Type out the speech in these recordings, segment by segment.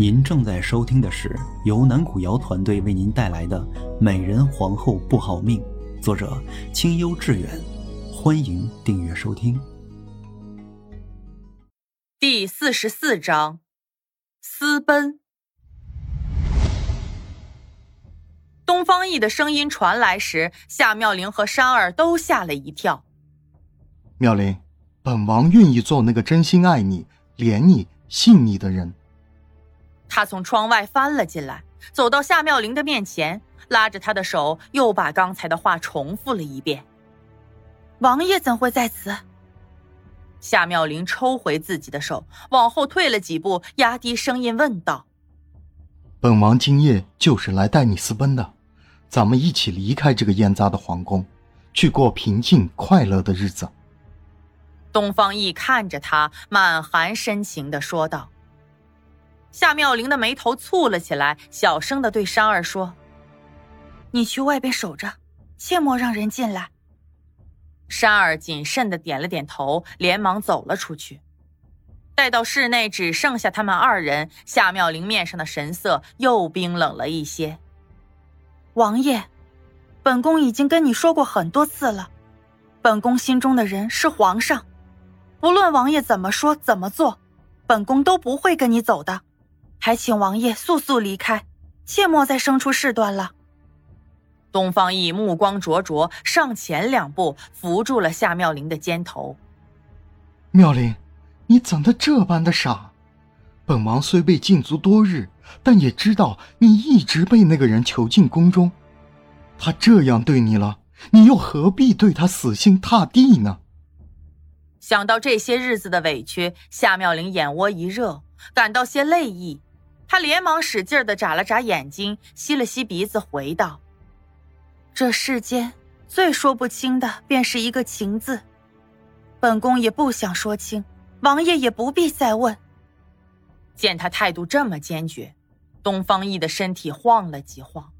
您正在收听的是由南古瑶团队为您带来的《美人皇后不好命》，作者清幽致远。欢迎订阅收听。第四十四章，私奔。东方奕的声音传来时，夏妙玲和山儿都吓了一跳。妙玲，本王愿意做那个真心爱你、怜你、信你的人。他从窗外翻了进来，走到夏妙玲的面前，拉着她的手，又把刚才的话重复了一遍。王爷怎会在此？夏妙玲抽回自己的手，往后退了几步，压低声音问道：“本王今夜就是来带你私奔的。”咱们一起离开这个燕扎的皇宫，去过平静快乐的日子。东方奕看着他，满含深情的说道。夏妙玲的眉头蹙了起来，小声的对山儿说：“你去外边守着，切莫让人进来。”山儿谨慎的点了点头，连忙走了出去。待到室内只剩下他们二人，夏妙玲面上的神色又冰冷了一些。王爷，本宫已经跟你说过很多次了，本宫心中的人是皇上，不论王爷怎么说怎么做，本宫都不会跟你走的，还请王爷速速离开，切莫再生出事端了。东方奕目光灼灼，上前两步扶住了夏妙玲的肩头。妙玲，你怎的这般的傻？本王虽被禁足多日。但也知道你一直被那个人囚禁宫中，他这样对你了，你又何必对他死心塌地呢？想到这些日子的委屈，夏妙玲眼窝一热，感到些泪意。她连忙使劲的眨了眨眼睛，吸了吸鼻子，回道：“这世间最说不清的，便是一个情字。本宫也不想说清，王爷也不必再问。”见他态度这么坚决。东方奕的身体晃了几晃，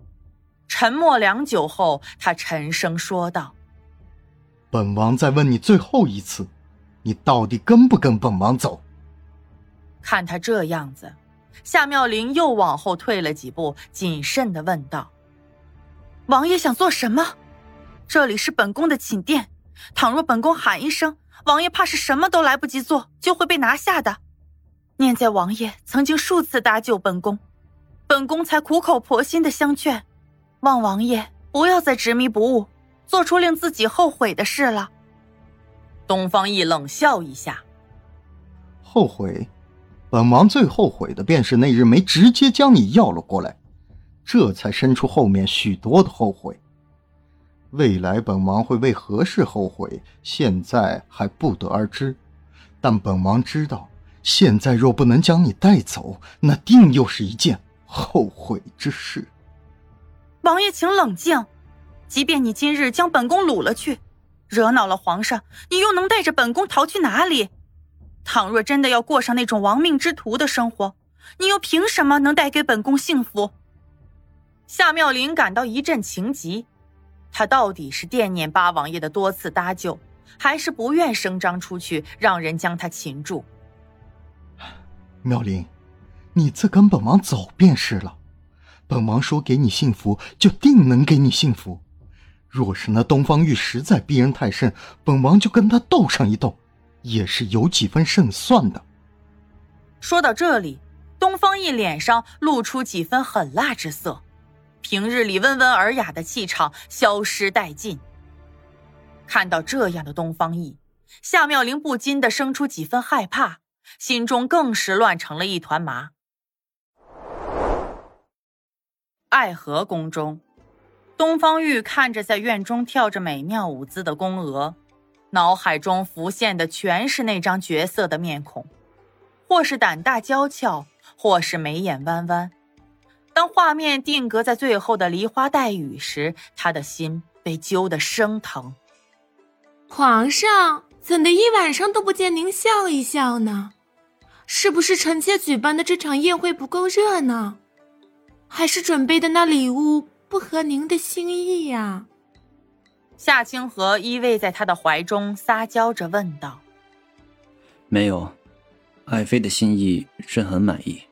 沉默良久后，他沉声说道：“本王再问你最后一次，你到底跟不跟本王走？”看他这样子，夏妙玲又往后退了几步，谨慎的问道：“王爷想做什么？这里是本宫的寝殿，倘若本宫喊一声，王爷怕是什么都来不及做，就会被拿下的。念在王爷曾经数次搭救本宫。”本宫才苦口婆心的相劝，望王爷不要再执迷不悟，做出令自己后悔的事了。东方奕冷笑一下，后悔，本王最后悔的便是那日没直接将你要了过来，这才生出后面许多的后悔。未来本王会为何事后悔，现在还不得而知，但本王知道，现在若不能将你带走，那定又是一件。后悔之事，王爷，请冷静。即便你今日将本宫掳了去，惹恼了皇上，你又能带着本宫逃去哪里？倘若真的要过上那种亡命之徒的生活，你又凭什么能带给本宫幸福？夏妙玲感到一阵情急，她到底是惦念八王爷的多次搭救，还是不愿声张出去，让人将她擒住？妙玲。你自跟本王走便是了。本王说给你幸福，就定能给你幸福。若是那东方玉实在逼人太甚，本王就跟他斗上一斗，也是有几分胜算的。说到这里，东方奕脸上露出几分狠辣之色，平日里温文尔雅的气场消失殆尽。看到这样的东方奕，夏妙玲不禁的生出几分害怕，心中更是乱成了一团麻。爱河宫中，东方玉看着在院中跳着美妙舞姿的宫娥，脑海中浮现的全是那张绝色的面孔，或是胆大娇俏，或是眉眼弯弯。当画面定格在最后的梨花带雨时，他的心被揪得生疼。皇上怎的一晚上都不见您笑一笑呢？是不是臣妾举办的这场宴会不够热闹？还是准备的那礼物不合您的心意呀？夏清河依偎在他的怀中，撒娇着问道：“没有，爱妃的心意朕很满意。”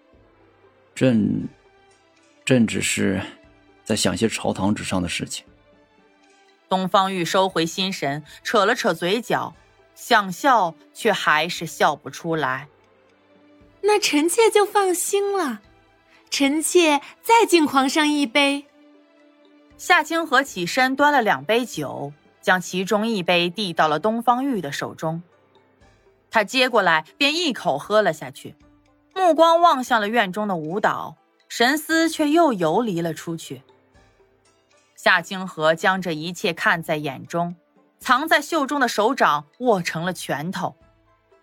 朕，朕只是在想些朝堂之上的事情。东方玉收回心神，扯了扯嘴角，想笑却还是笑不出来。那臣妾就放心了，臣妾再敬皇上一杯。夏清河起身端了两杯酒，将其中一杯递到了东方玉的手中。他接过来便一口喝了下去，目光望向了院中的舞蹈，神思却又游离了出去。夏清河将这一切看在眼中，藏在袖中的手掌握成了拳头，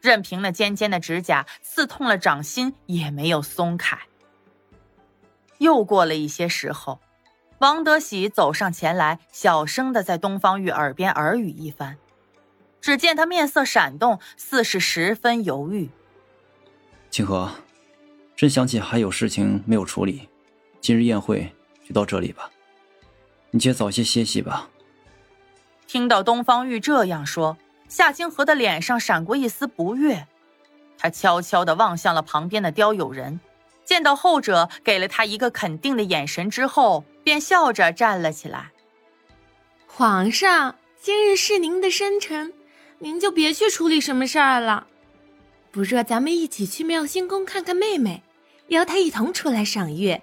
任凭那尖尖的指甲刺痛了掌心，也没有松开。又过了一些时候，王德喜走上前来，小声的在东方玉耳边耳语一番。只见他面色闪动，似是十分犹豫。清河，朕想起还有事情没有处理，今日宴会就到这里吧。你且早些歇息吧。听到东方玉这样说，夏清河的脸上闪过一丝不悦，他悄悄的望向了旁边的刁友人，见到后者给了他一个肯定的眼神之后，便笑着站了起来。皇上，今日是您的生辰，您就别去处理什么事儿了。不若咱们一起去妙心宫看看妹妹，邀她一同出来赏月。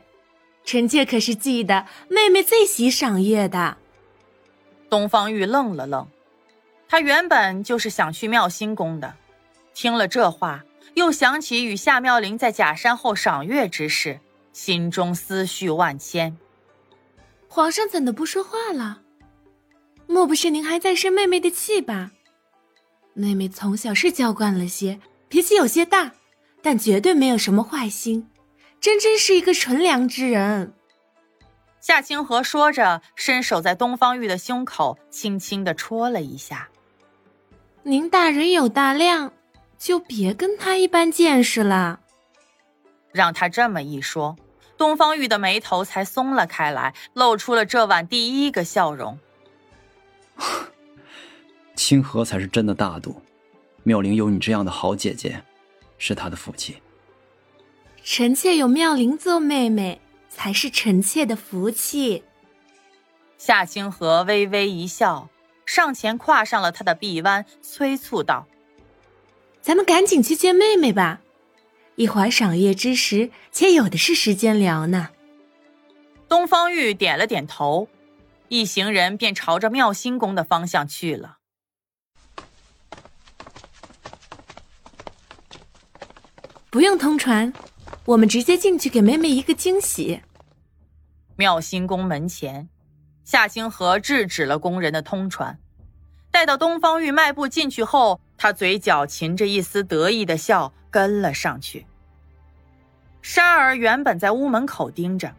臣妾可是记得，妹妹最喜赏月的。东方玉愣了愣，他原本就是想去妙心宫的，听了这话，又想起与夏妙玲在假山后赏月之事，心中思绪万千。皇上怎的不说话了？莫不是您还在生妹妹的气吧？妹妹从小是娇惯了些，脾气有些大，但绝对没有什么坏心。真真是一个纯良之人。夏清河说着，伸手在东方玉的胸口轻轻的戳了一下。您大人有大量，就别跟他一般见识了。让他这么一说，东方玉的眉头才松了开来，露出了这晚第一个笑容。清河才是真的大度，妙龄有你这样的好姐姐，是她的福气。臣妾有妙龄做妹妹，才是臣妾的福气。夏清河微微一笑，上前跨上了他的臂弯，催促道：“咱们赶紧去见妹妹吧，一会儿赏月之时，且有的是时间聊呢。”东方玉点了点头，一行人便朝着妙心宫的方向去了。不用通传。我们直接进去给妹妹一个惊喜。妙心宫门前，夏清河制止了工人的通传。待到东方玉迈步进去后，他嘴角噙着一丝得意的笑，跟了上去。珊儿原本在屋门口盯着，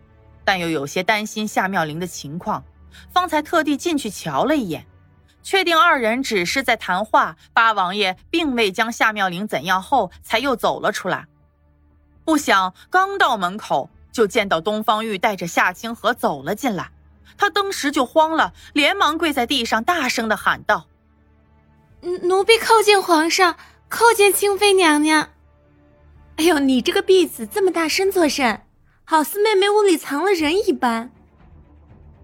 但又有些担心夏妙玲的情况，方才特地进去瞧了一眼，确定二人只是在谈话，八王爷并未将夏妙玲怎样后，才又走了出来。不想刚到门口，就见到东方玉带着夏清河走了进来，他当时就慌了，连忙跪在地上，大声的喊道：“奴婢叩见皇上，叩见清妃娘娘。”哎呦，你这个婢子这么大声作甚？好似妹妹屋里藏了人一般。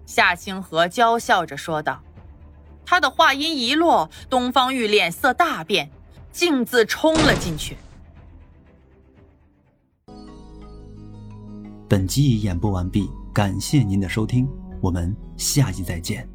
夏清河娇笑着说道。他的话音一落，东方玉脸色大变，径自冲了进去。本集已演播完毕，感谢您的收听，我们下集再见。